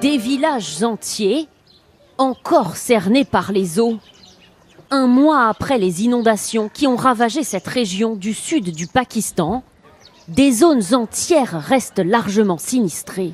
Des villages entiers, encore cernés par les eaux. Un mois après les inondations qui ont ravagé cette région du sud du Pakistan, des zones entières restent largement sinistrées.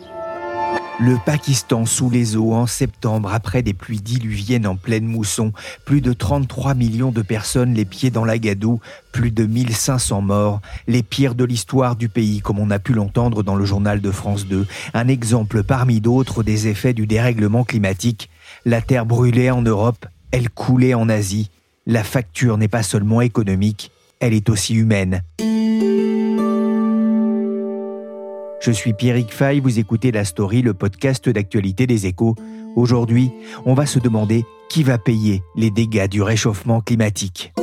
Le Pakistan sous les eaux en septembre après des pluies diluviennes en pleine mousson. Plus de 33 millions de personnes les pieds dans la gadoue, plus de 1500 morts, les pires de l'histoire du pays comme on a pu l'entendre dans le journal de France 2. Un exemple parmi d'autres des effets du dérèglement climatique. La terre brûlait en Europe, elle coulait en Asie. La facture n'est pas seulement économique, elle est aussi humaine. Je suis Pierrick Fay, vous écoutez La Story, le podcast d'actualité des échos. Aujourd'hui, on va se demander qui va payer les dégâts du réchauffement climatique.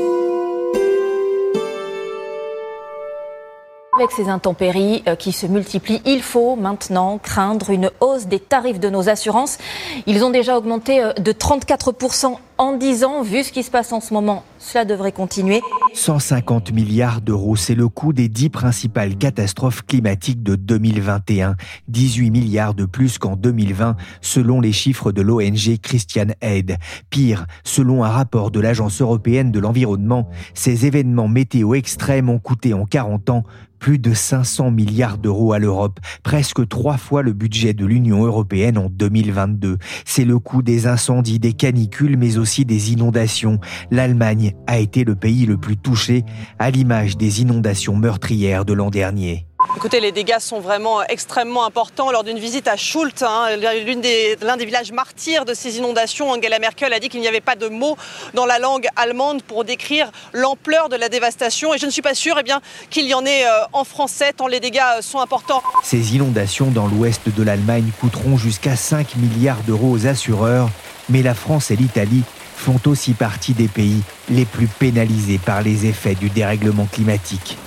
Avec ces intempéries euh, qui se multiplient, il faut maintenant craindre une hausse des tarifs de nos assurances. Ils ont déjà augmenté euh, de 34% en 10 ans. Vu ce qui se passe en ce moment, cela devrait continuer. 150 milliards d'euros, c'est le coût des 10 principales catastrophes climatiques de 2021. 18 milliards de plus qu'en 2020, selon les chiffres de l'ONG Christian Aid. Pire, selon un rapport de l'Agence européenne de l'environnement, ces événements météo extrêmes ont coûté en 40 ans plus de 500 milliards d'euros à l'Europe, presque trois fois le budget de l'Union européenne en 2022. C'est le coût des incendies, des canicules, mais aussi des inondations. L'Allemagne a été le pays le plus touché, à l'image des inondations meurtrières de l'an dernier. Écoutez, les dégâts sont vraiment extrêmement importants. Lors d'une visite à Schult, hein, l'un des, villages martyrs de ces inondations, Angela Merkel a dit qu'il n'y avait pas de mots dans la langue allemande pour décrire l'ampleur de la dévastation. Et je ne suis pas sûre eh qu'il y en ait euh, en français, tant les dégâts euh, sont importants. Ces inondations dans l'ouest de l'Allemagne coûteront jusqu'à 5 milliards d'euros aux assureurs, mais la France et l'Italie font aussi partie des pays les plus pénalisés par les effets du dérèglement climatique.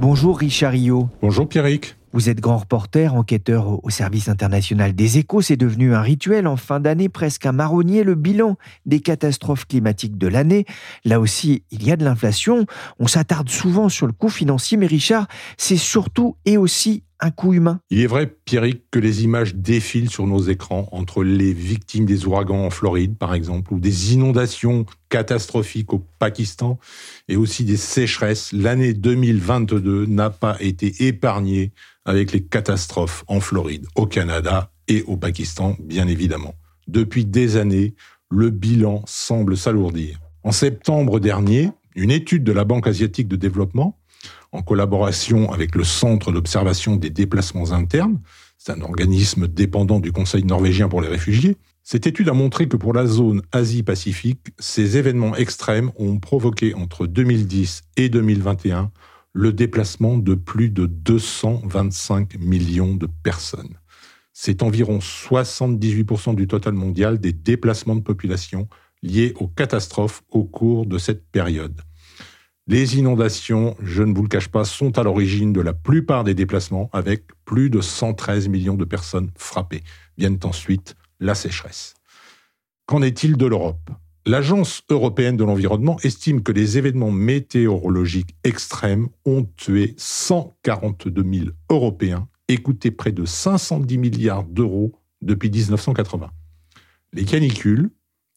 Bonjour Richard Rio. Bonjour Pierrick. Vous êtes grand reporter, enquêteur au service international des échos. C'est devenu un rituel en fin d'année, presque un marronnier, le bilan des catastrophes climatiques de l'année. Là aussi, il y a de l'inflation. On s'attarde souvent sur le coût financier, mais Richard, c'est surtout et aussi un coût humain. Il est vrai, Pierrick, que les images défilent sur nos écrans entre les victimes des ouragans en Floride, par exemple, ou des inondations catastrophiques au Pakistan, et aussi des sécheresses. L'année 2022 n'a pas été épargnée avec les catastrophes en Floride, au Canada et au Pakistan, bien évidemment. Depuis des années, le bilan semble s'alourdir. En septembre dernier, une étude de la Banque asiatique de développement en collaboration avec le Centre d'observation des déplacements internes, c'est un organisme dépendant du Conseil norvégien pour les réfugiés. Cette étude a montré que pour la zone Asie-Pacifique, ces événements extrêmes ont provoqué entre 2010 et 2021 le déplacement de plus de 225 millions de personnes. C'est environ 78% du total mondial des déplacements de population liés aux catastrophes au cours de cette période. Les inondations, je ne vous le cache pas, sont à l'origine de la plupart des déplacements, avec plus de 113 millions de personnes frappées. Viennent ensuite la sécheresse. Qu'en est-il de l'Europe? L'Agence européenne de l'environnement estime que les événements météorologiques extrêmes ont tué 142 000 Européens et coûté près de 510 milliards d'euros depuis 1980. Les canicules,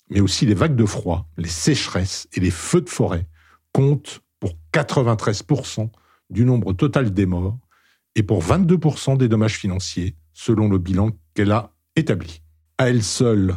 mais aussi les vagues de froid, les sécheresses et les feux de forêt comptent pour 93% du nombre total des morts et pour 22% des dommages financiers, selon le bilan qu'elle a établi. À elle seule,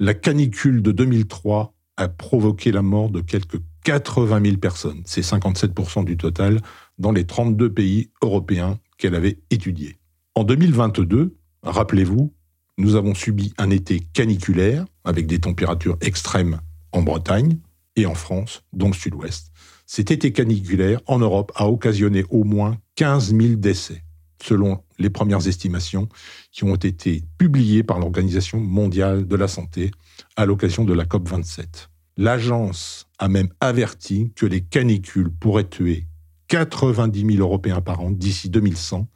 la canicule de 2003 a provoqué la mort de quelques 80 000 personnes, c'est 57% du total, dans les 32 pays européens qu'elle avait étudiés. En 2022, rappelez-vous, nous avons subi un été caniculaire avec des températures extrêmes en Bretagne et en France, dans le sud-ouest. Cet été caniculaire en Europe a occasionné au moins 15 000 décès, selon les premières estimations qui ont été publiées par l'Organisation mondiale de la santé à l'occasion de la COP27. L'agence a même averti que les canicules pourraient tuer 90 000 Européens par an d'ici 2100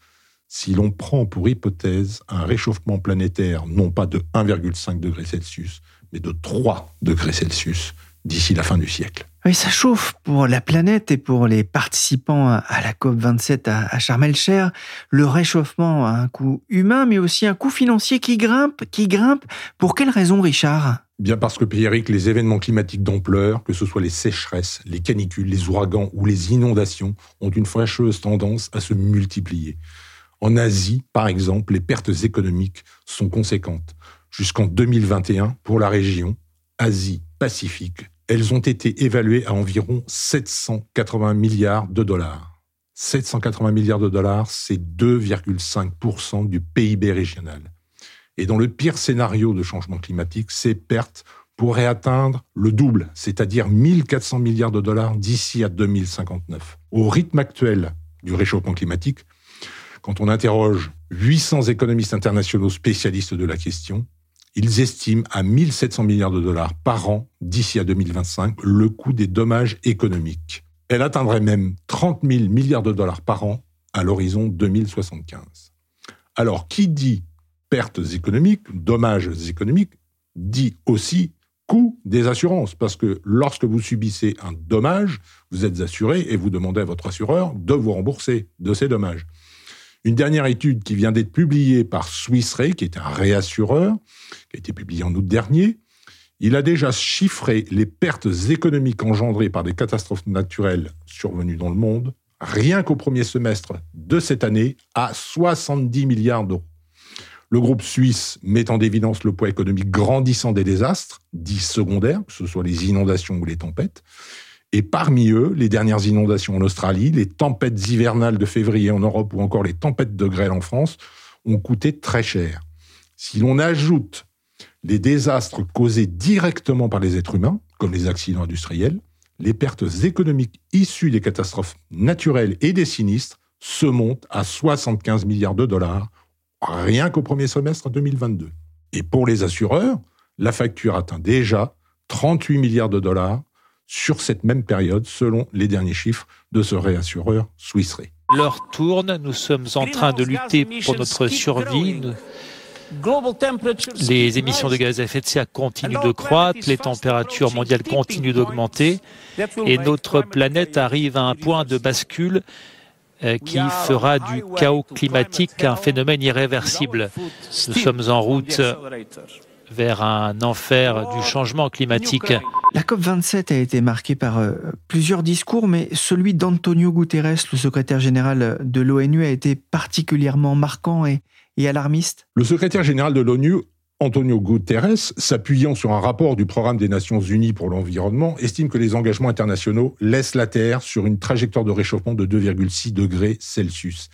si l'on prend pour hypothèse un réchauffement planétaire non pas de 1,5 degré Celsius, mais de 3 degrés Celsius d'ici la fin du siècle. Oui, ça chauffe pour la planète et pour les participants à la COP27 à Sharm el-Cher. Le réchauffement a un coût humain, mais aussi un coût financier qui grimpe, qui grimpe. Pour quelle raison, Richard? Bien parce que, Pierrick, les événements climatiques d'ampleur, que ce soit les sécheresses, les canicules, les ouragans ou les inondations, ont une fâcheuse tendance à se multiplier. En Asie, par exemple, les pertes économiques sont conséquentes. Jusqu'en 2021, pour la région Asie-Pacifique, elles ont été évaluées à environ 780 milliards de dollars. 780 milliards de dollars, c'est 2,5% du PIB régional. Et dans le pire scénario de changement climatique, ces pertes pourraient atteindre le double, c'est-à-dire 1400 milliards de dollars d'ici à 2059. Au rythme actuel du réchauffement climatique, quand on interroge 800 économistes internationaux spécialistes de la question, ils estiment à 1700 milliards de dollars par an d'ici à 2025 le coût des dommages économiques. Elle atteindrait même 30 000 milliards de dollars par an à l'horizon 2075. Alors, qui dit pertes économiques, dommages économiques, dit aussi coût des assurances. Parce que lorsque vous subissez un dommage, vous êtes assuré et vous demandez à votre assureur de vous rembourser de ces dommages. Une dernière étude qui vient d'être publiée par Swiss Re, qui est un réassureur, qui a été publiée en août dernier, il a déjà chiffré les pertes économiques engendrées par des catastrophes naturelles survenues dans le monde, rien qu'au premier semestre de cette année, à 70 milliards d'euros. Le groupe suisse met en évidence le poids économique grandissant des désastres, dits secondaires, que ce soit les inondations ou les tempêtes, et parmi eux, les dernières inondations en Australie, les tempêtes hivernales de février en Europe ou encore les tempêtes de grêle en France ont coûté très cher. Si l'on ajoute les désastres causés directement par les êtres humains, comme les accidents industriels, les pertes économiques issues des catastrophes naturelles et des sinistres se montent à 75 milliards de dollars, rien qu'au premier semestre 2022. Et pour les assureurs, la facture atteint déjà 38 milliards de dollars sur cette même période, selon les derniers chiffres de ce réassureur Swiss Re. L'heure tourne, nous sommes en train de lutter pour notre survie. Les émissions de gaz à effet de serre continuent de croître, les températures mondiales continuent d'augmenter et notre planète arrive à un point de bascule euh, qui fera du chaos climatique un phénomène irréversible. Nous sommes en route vers un enfer du changement climatique. La COP27 a été marquée par euh, plusieurs discours, mais celui d'Antonio Guterres, le secrétaire général de l'ONU, a été particulièrement marquant et, et alarmiste. Le secrétaire général de l'ONU, Antonio Guterres, s'appuyant sur un rapport du Programme des Nations Unies pour l'environnement, estime que les engagements internationaux laissent la Terre sur une trajectoire de réchauffement de 2,6 degrés Celsius.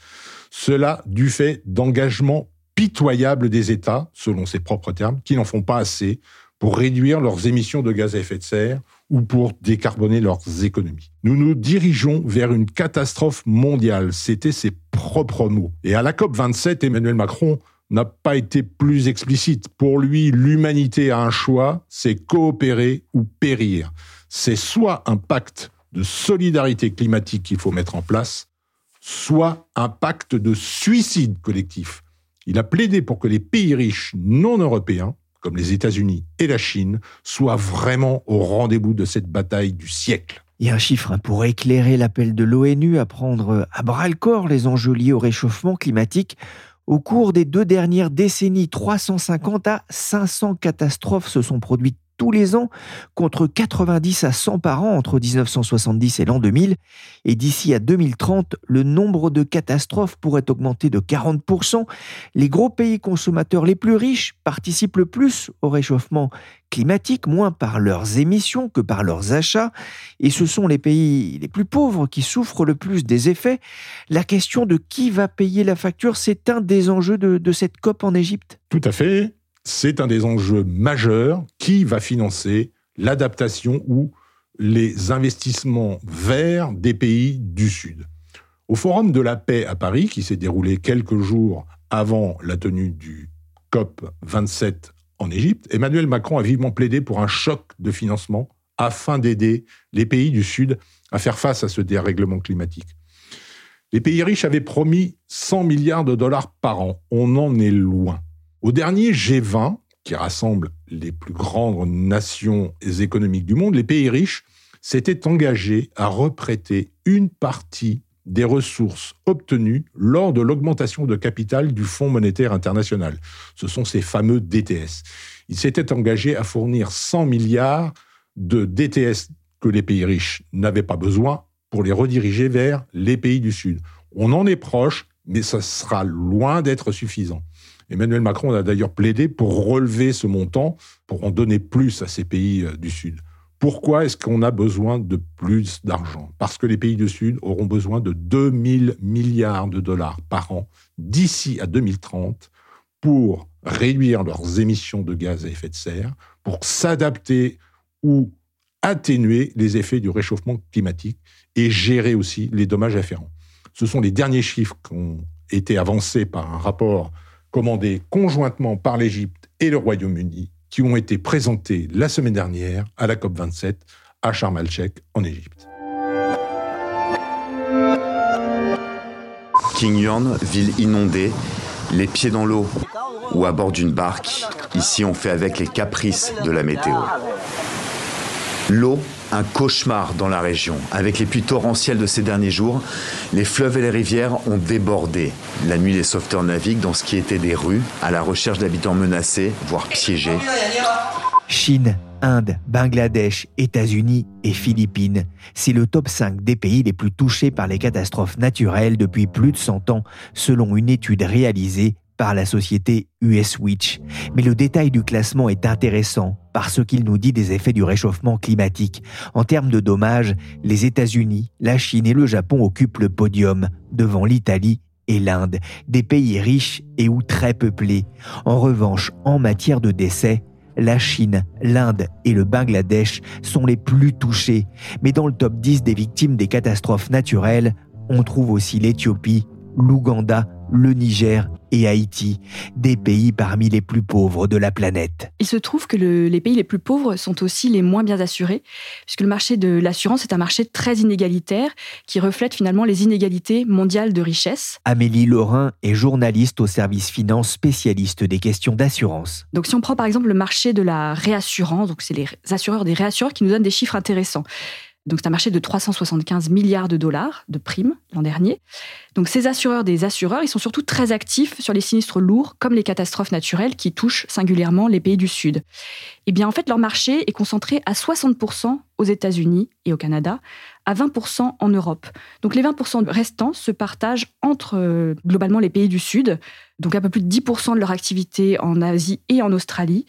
Cela du fait d'engagements pitoyables des États, selon ses propres termes, qui n'en font pas assez pour réduire leurs émissions de gaz à effet de serre ou pour décarboner leurs économies. Nous nous dirigeons vers une catastrophe mondiale, c'était ses propres mots. Et à la COP27, Emmanuel Macron n'a pas été plus explicite. Pour lui, l'humanité a un choix, c'est coopérer ou périr. C'est soit un pacte de solidarité climatique qu'il faut mettre en place, soit un pacte de suicide collectif. Il a plaidé pour que les pays riches non européens, comme les États-Unis et la Chine, soient vraiment au rendez-vous de cette bataille du siècle. Il y a un chiffre hein, pour éclairer l'appel de l'ONU à prendre à bras le corps les enjeux liés au réchauffement climatique. Au cours des deux dernières décennies, 350 à 500 catastrophes se sont produites tous les ans contre 90 à 100 par an entre 1970 et l'an 2000. Et d'ici à 2030, le nombre de catastrophes pourrait augmenter de 40%. Les gros pays consommateurs les plus riches participent le plus au réchauffement climatique, moins par leurs émissions que par leurs achats. Et ce sont les pays les plus pauvres qui souffrent le plus des effets. La question de qui va payer la facture, c'est un des enjeux de, de cette COP en Égypte. Tout à fait c'est un des enjeux majeurs qui va financer l'adaptation ou les investissements verts des pays du Sud? Au Forum de la paix à Paris, qui s'est déroulé quelques jours avant la tenue du COP 27 en Égypte, Emmanuel Macron a vivement plaidé pour un choc de financement afin d'aider les pays du Sud à faire face à ce dérèglement climatique. Les pays riches avaient promis 100 milliards de dollars par an. On en est loin. Au dernier G20, qui rassemble les plus grandes nations économiques du monde, les pays riches s'étaient engagés à reprêter une partie des ressources obtenues lors de l'augmentation de capital du Fonds monétaire international. Ce sont ces fameux DTS. Ils s'étaient engagés à fournir 100 milliards de DTS que les pays riches n'avaient pas besoin pour les rediriger vers les pays du Sud. On en est proche, mais ça sera loin d'être suffisant. Emmanuel Macron a d'ailleurs plaidé pour relever ce montant, pour en donner plus à ces pays euh, du Sud. Pourquoi est-ce qu'on a besoin de plus d'argent? Parce que les pays du Sud auront besoin de 2000 milliards de dollars par an d'ici à 2030 pour réduire leurs émissions de gaz à effet de serre, pour s'adapter ou atténuer les effets du réchauffement climatique et gérer aussi les dommages afférents. Ce sont les derniers chiffres qui ont été avancés par un rapport commandés conjointement par l'Égypte et le Royaume-Uni, qui ont été présentés la semaine dernière à la COP27 à Sharm el-Sheikh en Égypte. King Yorn, ville inondée, les pieds dans l'eau ou à bord d'une barque, ici on fait avec les caprices de la météo. L'eau un cauchemar dans la région. Avec les pluies torrentielles de ces derniers jours, les fleuves et les rivières ont débordé. La nuit, les sauveteurs naviguent dans ce qui était des rues, à la recherche d'habitants menacés, voire piégés. Chine, Inde, Bangladesh, États-Unis et Philippines. C'est le top 5 des pays les plus touchés par les catastrophes naturelles depuis plus de 100 ans, selon une étude réalisée par la société US Witch. Mais le détail du classement est intéressant parce qu'il nous dit des effets du réchauffement climatique. En termes de dommages, les États-Unis, la Chine et le Japon occupent le podium devant l'Italie et l'Inde, des pays riches et ou très peuplés. En revanche, en matière de décès, la Chine, l'Inde et le Bangladesh sont les plus touchés. Mais dans le top 10 des victimes des catastrophes naturelles, on trouve aussi l'Éthiopie, l'Ouganda, le Niger et Haïti, des pays parmi les plus pauvres de la planète. Il se trouve que les pays les plus pauvres sont aussi les moins bien assurés, puisque le marché de l'assurance est un marché très inégalitaire qui reflète finalement les inégalités mondiales de richesse. Amélie Laurin est journaliste au service finance spécialiste des questions d'assurance. Donc si on prend par exemple le marché de la réassurance, donc c'est les assureurs des réassureurs qui nous donnent des chiffres intéressants. Donc c'est un marché de 375 milliards de dollars de primes l'an dernier. Donc ces assureurs des assureurs, ils sont surtout très actifs sur les sinistres lourds comme les catastrophes naturelles qui touchent singulièrement les pays du Sud. Eh bien en fait leur marché est concentré à 60% aux États-Unis et au Canada, à 20% en Europe. Donc les 20% restants se partagent entre euh, globalement les pays du Sud, donc un peu plus de 10% de leur activité en Asie et en Australie.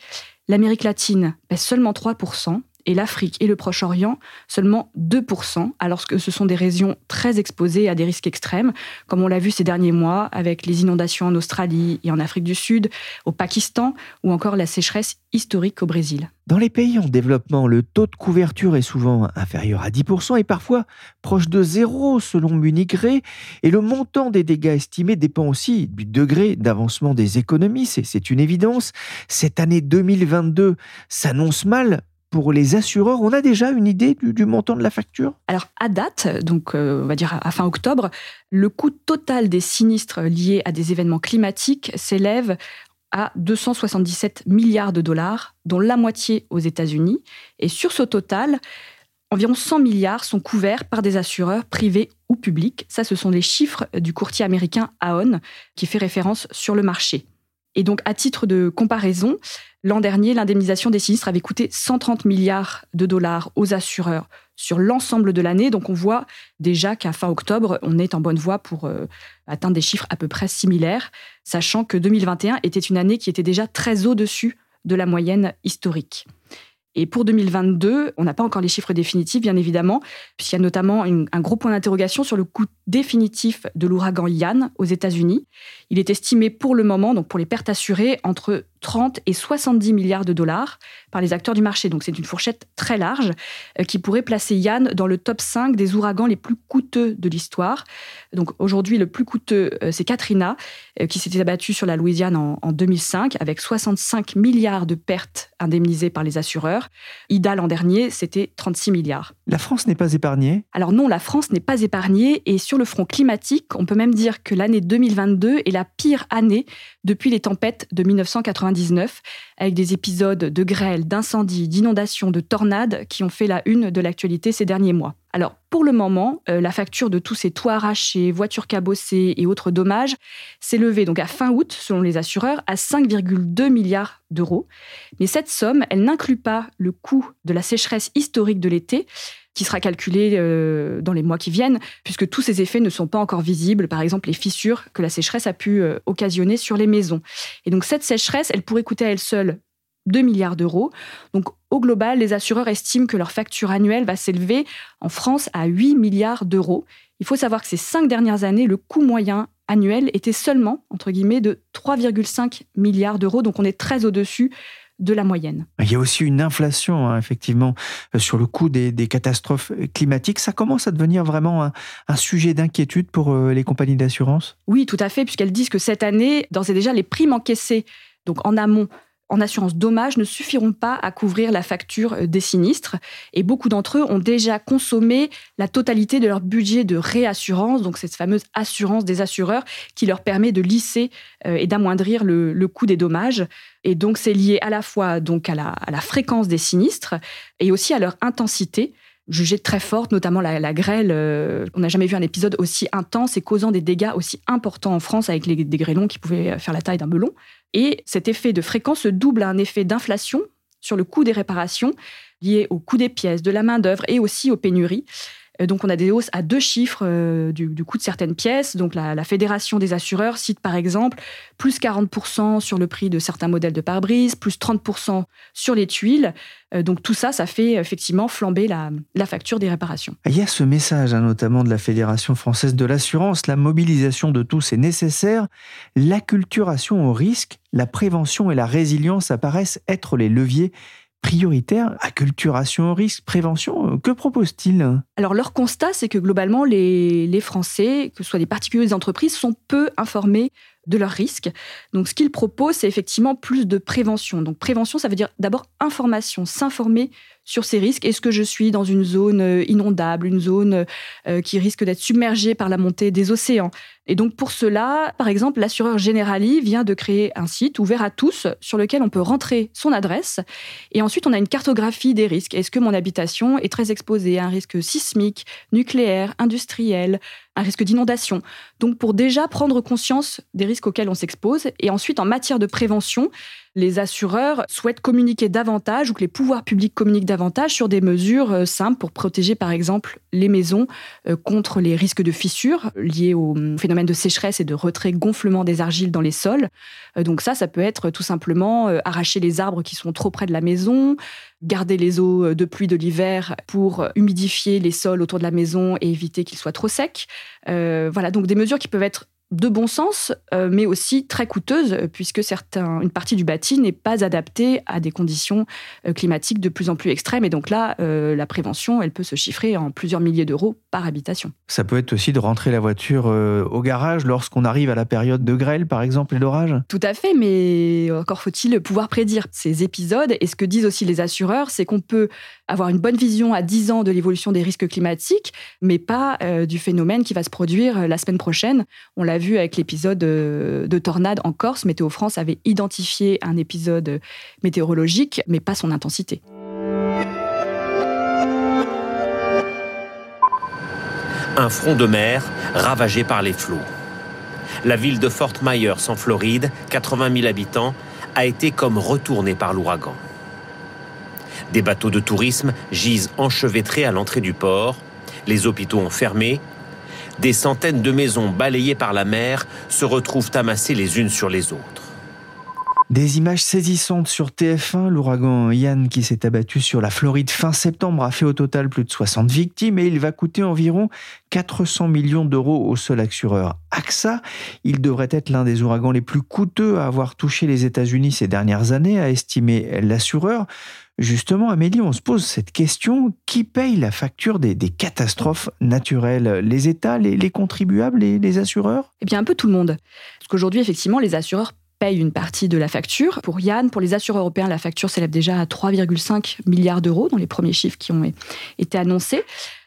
L'Amérique latine pèse seulement 3%, et l'Afrique et le Proche-Orient seulement 2%, alors que ce sont des régions très exposées à des risques extrêmes, comme on l'a vu ces derniers mois avec les inondations en Australie et en Afrique du Sud, au Pakistan ou encore la sécheresse historique au Brésil. Dans les pays en développement, le taux de couverture est souvent inférieur à 10% et parfois proche de zéro selon Munich Re, et le montant des dégâts estimés dépend aussi du degré d'avancement des économies, c'est une évidence. Cette année 2022 s'annonce mal pour les assureurs, on a déjà une idée du, montant de la facture? Alors, à date, donc euh, on va dire à fin octobre, le coût total des sinistres liés à des événements climatiques s'élève à 277 milliards de dollars, dont la moitié aux États-Unis. Et sur ce total, environ 100 milliards sont couverts par des assureurs privés ou publics. Ça, ce sont les chiffres du courtier américain Aon qui fait référence sur le marché. Et donc, à titre de comparaison, l'an dernier, l'indemnisation des sinistres avait coûté 130 milliards de dollars aux assureurs sur l'ensemble de l'année. Donc, on voit déjà qu'à fin octobre, on est en bonne voie pour euh, atteindre des chiffres à peu près similaires, sachant que 2021 était une année qui était déjà très au-dessus de la moyenne historique. Et pour 2022, on n'a pas encore les chiffres définitifs, bien évidemment, puisqu'il y a notamment un gros point d'interrogation sur le coût définitif de l'ouragan Yann aux États-Unis. Il est estimé pour le moment, donc pour les pertes assurées, entre 30 et 70 milliards de dollars par les acteurs du marché. Donc c'est une fourchette très large euh, qui pourrait placer Yann dans le top 5 des ouragans les plus coûteux de l'histoire. Donc aujourd'hui, le plus coûteux, euh, c'est Katrina, euh, qui s'était abattue sur la Louisiane en, en 2005 avec 65 milliards de pertes indemnisées par les assureurs. Ida l'an dernier, c'était 36 milliards. La France n'est pas épargnée Alors non, la France n'est pas épargnée et sur le front climatique, on peut même dire que l'année 2022 est la pire année depuis les tempêtes de 1999, avec des épisodes de grêle, d'incendies, d'inondations, de tornades qui ont fait la une de l'actualité ces derniers mois. Alors, pour le moment, euh, la facture de tous ces toits arrachés, voitures cabossées et autres dommages s'est levée donc à fin août, selon les assureurs, à 5,2 milliards d'euros. Mais cette somme, elle n'inclut pas le coût de la sécheresse historique de l'été, qui sera calculé euh, dans les mois qui viennent, puisque tous ces effets ne sont pas encore visibles, par exemple les fissures que la sécheresse a pu euh, occasionner sur les maisons. Et donc cette sécheresse, elle pourrait coûter à elle seule 2 milliards d'euros. Donc au global, les assureurs estiment que leur facture annuelle va s'élever en France à 8 milliards d'euros. Il faut savoir que ces cinq dernières années, le coût moyen annuel était seulement, entre guillemets, de 3,5 milliards d'euros. Donc on est très au-dessus de la moyenne. Il y a aussi une inflation, hein, effectivement, euh, sur le coût des, catastrophes climatiques. Ça commence à devenir vraiment un, un sujet d'inquiétude pour euh, les compagnies d'assurance? Oui, tout à fait, puisqu'elles disent que cette année, d'ores et déjà, les primes encaissées donc en amont en assurance dommage ne suffiront pas à couvrir la facture euh, des sinistres. Et beaucoup d'entre eux ont déjà consommé la totalité de leur budget de réassurance, donc cette fameuse assurance des assureurs qui leur permet de lisser euh, et d'amoindrir le, coût des dommages. Et donc c'est lié à la fois donc à la, fréquence des sinistres et aussi à leur intensité jugée très forte, notamment la, grêle. Euh, on n'a jamais vu un épisode aussi intense et causant des dégâts aussi importants en France avec les, des grêlons qui pouvaient faire la taille d'un melon. Et cet effet de fréquence se double à un effet d'inflation sur le coût des réparations lié au coût des pièces, de la main-d'œuvre et aussi aux pénuries. Euh, donc, on a des hausses à deux chiffres euh, du, coût de certaines pièces. Donc, la, Fédération des assureurs cite par exemple plus 40% sur le prix de certains modèles de pare-brise, plus 30% sur les tuiles. Euh, donc, tout ça, ça fait effectivement flamber la, facture des réparations. Il y a ce message, hein, notamment de la Fédération française de l'assurance la mobilisation de tous est nécessaire. L'acculturation au risque, la prévention et la résilience apparaissent être les leviers prioritaire, acculturation au risque, prévention. Que propose-t-il? Alors leur constat, c'est que globalement, les, les Français, que ce soit des particuliers ou des entreprises, sont peu informés de leurs risques. Donc, ce qu'ils proposent, c'est effectivement plus de prévention. Donc, prévention, ça veut dire d'abord information, s'informer sur ces risques. Est-ce que je suis dans une zone euh, inondable, une zone euh, qui risque d'être submergée par la montée des océans? Et donc pour cela, par exemple, l'assureur Generali vient de créer un site ouvert à tous sur lequel on peut rentrer son adresse et ensuite on a une cartographie des risques. Est-ce que mon habitation est très exposée à un risque sismique, nucléaire, industriel, un risque d'inondation. Donc pour déjà prendre conscience des risques auxquels on s'expose et ensuite en matière de prévention, les assureurs souhaitent communiquer davantage ou que les pouvoirs publics communiquent davantage sur des mesures euh, simples pour protéger par exemple les maisons euh, contre les risques de fissures liés au hum, phénomène de sécheresse et de retrait gonflement des argiles dans les sols. Euh, donc ça, ça peut être tout simplement arracher les arbres qui sont trop près de la maison, garder les eaux de pluie de l'hiver pour humidifier les sols autour de la maison et éviter qu'ils soient trop secs. voilà, donc des mesures qui peuvent être de bon sens, euh, mais aussi très coûteuse, puisque certains, une partie du bâti n'est pas adaptée à des conditions euh, climatiques de plus en plus extrêmes. Et donc là, euh, la prévention, elle peut se chiffrer en plusieurs milliers d'euros par habitation. Ça peut être aussi de rentrer la voiture au garage lorsqu'on arrive à la période de grêle, par exemple, et d'orage Tout à fait, mais encore faut-il pouvoir prédire ces épisodes. Et ce que disent aussi les assureurs, c'est qu'on peut avoir une bonne vision à 10 ans de l'évolution des risques climatiques, mais pas du phénomène qui va se produire la semaine prochaine. On l'a vu avec l'épisode euh, de tornade en Corse. Météo France avait identifié un épisode météorologique, mais pas son intensité. Un front de mer ravagé par les flots. La ville de Fort Myers en Floride, 80 000 habitants, a été comme retournée par l'ouragan. Des bateaux de tourisme gisent enchevêtrés à l'entrée du port, les hôpitaux ont fermé, des centaines de maisons balayées par la mer se retrouvent amassées les unes sur les autres. Des images saisissantes sur TF1. L'ouragan Yann qui s'est abattu sur la Floride fin septembre a fait au total plus de 60 victimes et il va coûter environ 400 millions d'euros au seul assureur AXA. Il devrait être l'un des ouragans les plus coûteux à avoir touché les États-Unis ces dernières années, a estimé l'assureur. Justement, Amélie, on se pose cette question, qui paye la facture des, catastrophes naturelles? Les États, les, contribuables, les, les assureurs? Eh bien, un peu tout le monde. Parce qu'aujourd'hui, effectivement, les assureurs paye une partie de la facture. Pour Yann, pour les assureurs européens, la facture s'élève déjà à 3,5 milliards d'euros dans les premiers chiffres qui ont été annoncés.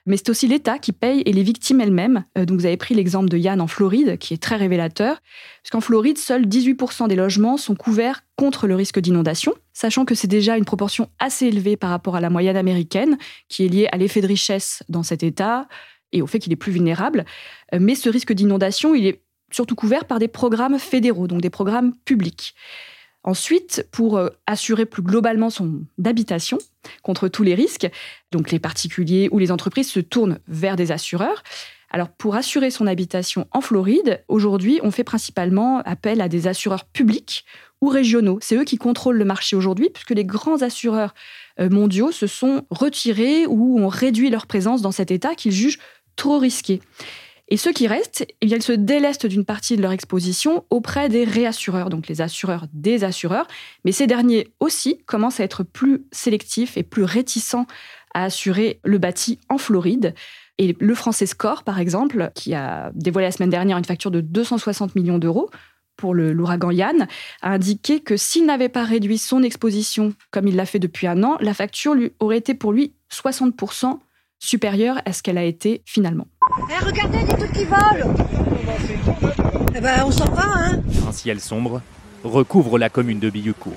Mais c'est aussi l'État qui paye et les victimes elles-mêmes. Euh, donc vous avez pris l'exemple de Yann en Floride, qui est très révélateur, puisqu'en Floride, seuls 18% des logements sont couverts contre le risque d'inondation, sachant que c'est déjà une proportion assez élevée par rapport à la moyenne américaine, qui est liée à l'effet de richesse dans cet État et au fait qu'il est plus vulnérable. Euh, mais ce risque d'inondation, il est surtout couvert par des programmes fédéraux, donc des programmes publics. Ensuite, pour euh, assurer plus globalement son habitation contre tous les risques, donc les particuliers ou les entreprises se tournent vers des assureurs. Alors pour assurer son habitation en Floride, aujourd'hui, on fait principalement appel à des assureurs publics ou régionaux. C'est eux qui contrôlent le marché aujourd'hui, puisque les grands assureurs euh, mondiaux se sont retirés ou ont réduit leur présence dans cet État qu'ils jugent trop risqué. Et ceux qui restent, eh ils se délestent d'une partie de leur exposition auprès des réassureurs, donc les assureurs des assureurs. Mais ces derniers aussi commencent à être plus sélectifs et plus réticents à assurer le bâti en Floride. Et le français Score, par exemple, qui a dévoilé la semaine dernière une facture de 260 millions d'euros pour l'ouragan Yann, a indiqué que s'il n'avait pas réduit son exposition comme il l'a fait depuis un an, la facture lui aurait été pour lui 60% supérieure à ce qu'elle a été finalement. Eh, regardez trucs qui volent Eh ben, on s'en va, hein Un ciel sombre recouvre la commune de Billucourt.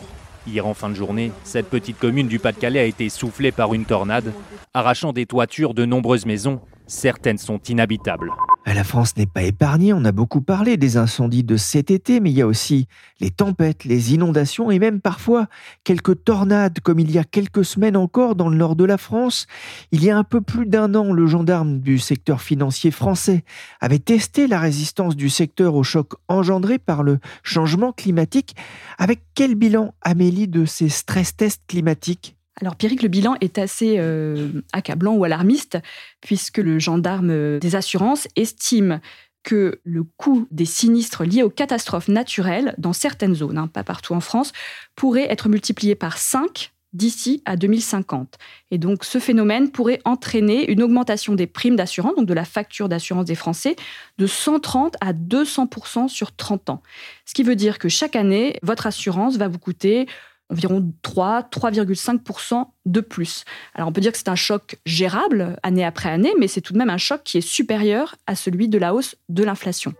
Hier en fin de journée, cette petite commune du Pas-de-Calais a été soufflée par une tornade, arrachant des toitures de nombreuses maisons. Certaines sont inhabitables. La France n'est pas épargnée, on a beaucoup parlé des incendies de cet été, mais il y a aussi les tempêtes, les inondations et même parfois quelques tornades, comme il y a quelques semaines encore dans le nord de la France. Il y a un peu plus d'un an, le gendarme du secteur financier français avait testé la résistance du secteur au choc engendré par le changement climatique. Avec quel bilan, Amélie, de ces stress tests climatiques? Alors Pierrick, le bilan est assez euh, accablant ou alarmiste, puisque le gendarme des assurances estime que le coût des sinistres liés aux catastrophes naturelles dans certaines zones, hein, pas partout en France, pourrait être multiplié par 5 d'ici à 2050. Et donc ce phénomène pourrait entraîner une augmentation des primes d'assurance, donc de la facture d'assurance des Français, de 130 à 200% sur 30 ans. Ce qui veut dire que chaque année, votre assurance va vous coûter environ 3, 3,5% de plus. Alors on peut dire que c'est un choc gérable année après année, mais c'est tout de même un choc qui est supérieur à celui de la hausse de l'inflation.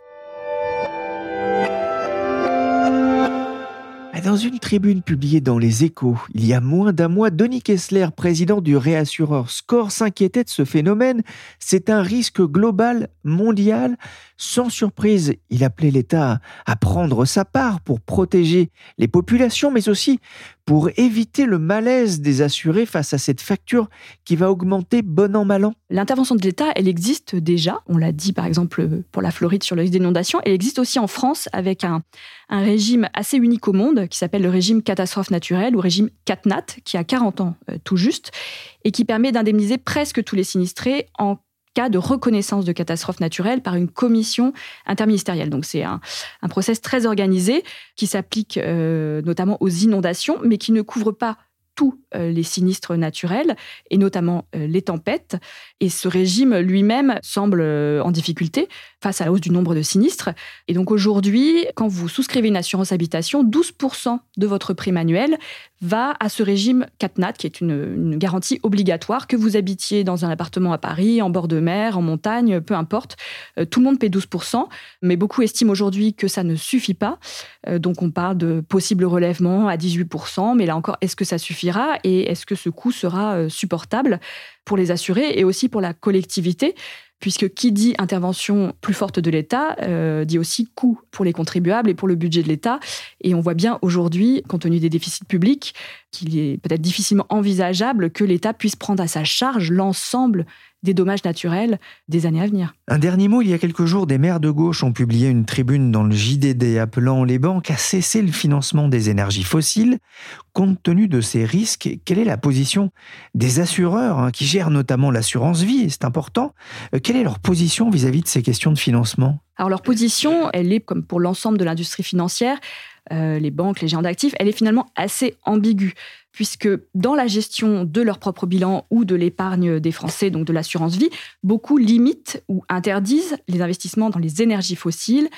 Dans une tribune publiée dans Les Échos, il y a moins d'un mois, Denis Kessler, président du réassureur Score, s'inquiétait de ce phénomène. C'est un risque global, mondial. Sans surprise, il appelait l'État à prendre sa part pour protéger les populations, mais aussi pour éviter le malaise des assurés face à cette facture qui va augmenter bon an mal an L'intervention de l'État, elle existe déjà. On l'a dit par exemple pour la Floride sur le risque d'inondation. Elle existe aussi en France avec un, régime assez unique au monde qui s'appelle le régime catastrophe naturelle ou régime CatNat, qui a 40 ans euh, tout juste et qui permet d'indemniser presque tous les sinistrés en cas de reconnaissance de catastrophe naturelle par une commission interministérielle. Donc c'est un, un process très organisé qui s'applique euh, notamment aux inondations, mais qui ne couvre pas tous euh, les sinistres naturels, et notamment euh, les tempêtes. Et ce régime lui-même semble euh, en difficulté face à la hausse du nombre de sinistres. Et donc aujourd'hui, quand vous souscrivez une assurance habitation, 12% de votre prime annuelle va à ce régime CatNat, qui est une, garantie obligatoire, que vous habitiez dans un appartement à Paris, en bord de mer, en montagne, peu importe. tout le monde paie 12%, mais beaucoup estiment aujourd'hui que ça ne suffit pas. donc on parle de possible relèvement à 18%, mais là encore, est-ce que ça et est-ce que ce coût sera euh, supportable pour les assurés et aussi pour la collectivité? Puisque qui dit intervention plus forte de l'État euh, dit aussi coût pour les contribuables et pour le budget de l'État. Et on voit bien aujourd'hui, compte tenu des déficits publics, qu'il est peut-être difficilement envisageable que l'État puisse prendre à sa charge l'ensemble des dommages naturels des années à venir. Un dernier mot, il y a quelques jours, des maires de gauche ont publié une tribune dans le JDD appelant les banques à cesser le financement des énergies fossiles. Compte tenu de ces risques, quelle est la position des assureurs hein, qui gèrent notamment l'assurance vie C'est important. Euh, quelle est leur position vis-à-vis -vis de ces questions de financement? Alors leur position, elle est comme pour l'ensemble de l'industrie financière, euh, les banques, les géants d'actifs, elle est finalement assez ambiguë, puisque dans la gestion de leur propre bilan ou de l'épargne des Français, donc de l'assurance vie, beaucoup limitent ou interdisent les investissements dans les énergies fossiles,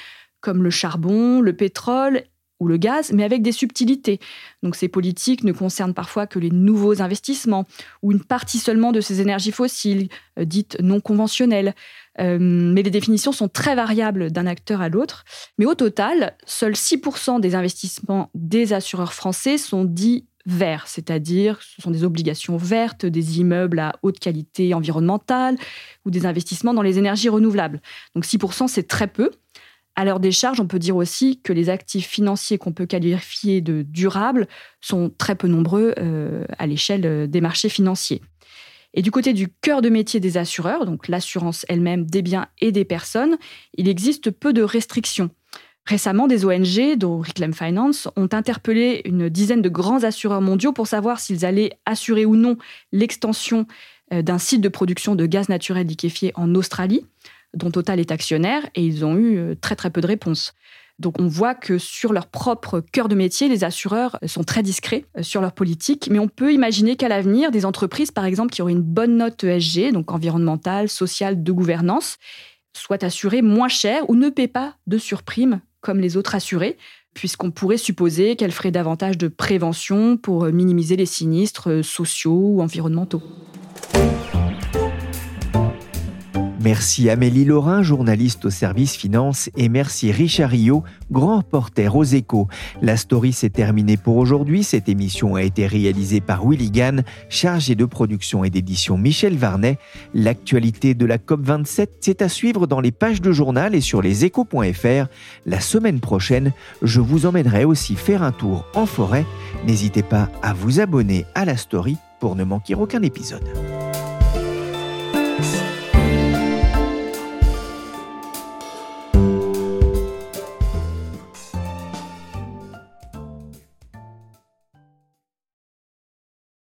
comme le charbon, le pétrole ou le gaz, mais avec des subtilités. Donc ces politiques ne concernent parfois que les nouveaux investissements ou une partie seulement de ces énergies fossiles, euh, dites non conventionnelles. Euh, mais les définitions sont très variables d'un acteur à l'autre. Mais au total, seuls 6% des investissements des assureurs français sont dits verts, c'est-à-dire ce sont des obligations vertes, des immeubles à haute qualité environnementale ou des investissements dans les énergies renouvelables. Donc 6%, c'est très peu. À l'heure des charges, on peut dire aussi que les actifs financiers qu'on peut qualifier de durables sont très peu nombreux euh, à l'échelle euh, des marchés financiers. Et du côté du cœur de métier des assureurs, donc l'assurance elle-même des biens et des personnes, il existe peu de restrictions. Récemment, des ONG, dont Reclaim Finance, ont interpellé une dizaine de grands assureurs mondiaux pour savoir s'ils allaient assurer ou non l'extension euh, d'un site de production de gaz naturel liquéfié en Australie, dont Total est actionnaire, et ils ont eu euh, très très peu de réponses. Donc on voit que sur leur propre cœur de métier, les assureurs sont très discrets euh, sur leur politique, mais on peut imaginer qu'à l'avenir, des entreprises, par exemple, qui auraient une bonne note ESG, donc environnementale, sociale, de gouvernance, soient assurées moins cher ou ne paient pas de surprime comme les autres assurés, puisqu'on pourrait supposer qu'elles feraient davantage de prévention pour minimiser les sinistres euh, sociaux ou environnementaux. Merci Amélie Laurin, journaliste au service finance, et merci Richard Rio, grand reporter aux échos. La story s'est terminée pour aujourd'hui. Cette émission a été réalisée par Willy Gann, chargé de production et d'édition Michel Varnet. L'actualité de la COP27, c'est à suivre dans les pages de journal et sur leséchos.fr. La semaine prochaine, je vous emmènerai aussi faire un tour en forêt. N'hésitez pas à vous abonner à la story pour ne manquer aucun épisode.